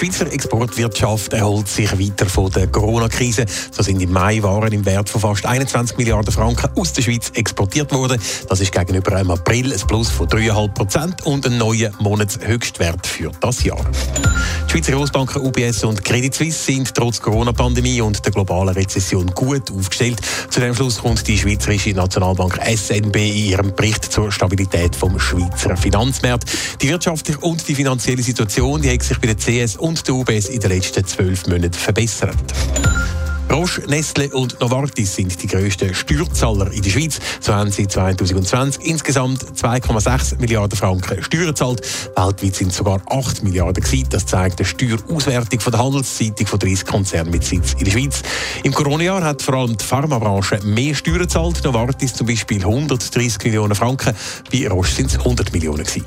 Die Schweizer Exportwirtschaft erholt sich weiter von der Corona-Krise. So sind im Mai Waren im Wert von fast 21 Milliarden Franken aus der Schweiz exportiert worden. Das ist gegenüber einem April ein Plus von 3,5 Prozent und ein neuer Monatshöchstwert für das Jahr. Die Schweizer Großbanken UBS und Credit Suisse sind trotz Corona-Pandemie und der globalen Rezession gut aufgestellt. Zu dem Schluss kommt die Schweizerische Nationalbank SNB in ihrem Bericht zur Stabilität vom Schweizer Finanzmarkt. Die wirtschaftliche und die finanzielle Situation die hat sich bei der CS und der UBS in den letzten zwölf Monaten verbessert. Roche, Nestle und Novartis sind die grössten Steuerzahler in der Schweiz. So haben sie 2020 insgesamt 2,6 Milliarden Franken Steuern gezahlt. Weltweit sind es sogar 8 Milliarden gewesen. Das zeigt eine Steuerauswertung von der Handelszeitung von 30 Konzernen mit Sitz in der Schweiz. Im Corona-Jahr hat vor allem die Pharmabranche mehr Steuern gezahlt. Novartis zum Beispiel 130 Millionen Franken. Bei Roche sind es 100 Millionen gewesen.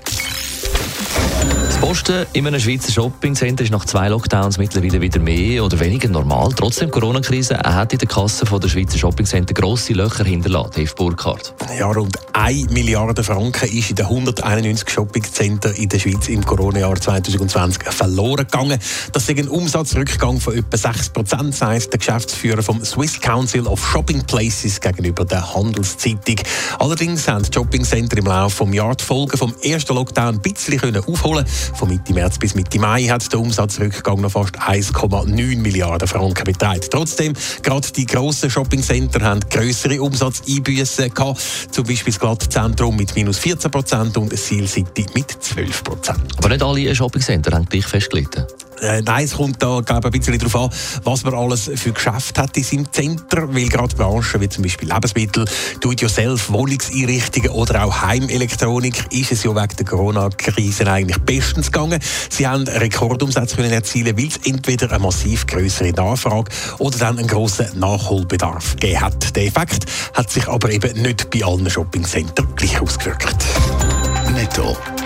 Posten in einem Schweizer Shoppingcenter ist nach zwei Lockdowns mittlerweile wieder mehr oder weniger normal. Trotzdem Corona-Krise hat in der Kasse der Schweizer Shoppingcenter grosse Löcher hinterlassen. Dave Burkhardt. Ja, rund 1 Milliarde Franken ist in den 191 Shoppingcenter in der Schweiz im Corona-Jahr 2020 verloren gegangen. Das ist ein Umsatzrückgang von etwa 6 Prozent, sagt der Geschäftsführer vom Swiss Council of Shopping Places gegenüber der Handelszeitung. Allerdings haben die Shoppingcenter im Laufe des Jahres die Folgen vom ersten Lockdown ein bisschen aufholen von Mitte März bis Mitte Mai hat der Umsatzrückgang noch fast 1,9 Milliarden Franken beträgt. Trotzdem, gerade die grossen Shoppingcenter haben größere Umsatzeinbüßen gehabt. Zum Beispiel das Glattzentrum mit minus 14 Prozent und Seal City mit 12 Prozent. Aber nicht alle Shoppingcenter haben gleich festgelegt. Äh, nein, es kommt da glaube ein bisschen darauf an, was man alles für Geschäft hat in seinem Zentrum, weil gerade Branchen wie zum Beispiel Lebensmittel, Do-it-yourself, Wohnungseinrichtungen oder auch Heimelektronik ist es ja wegen der Corona-Krise eigentlich bestens gegangen. Sie haben Rekordumsätze können erzielen, weil es entweder eine massiv größere Nachfrage oder dann einen grossen Nachholbedarf gegeben hat. Der Effekt hat sich aber eben nicht bei allen Shoppingcentern gleich ausgewirkt. Netto,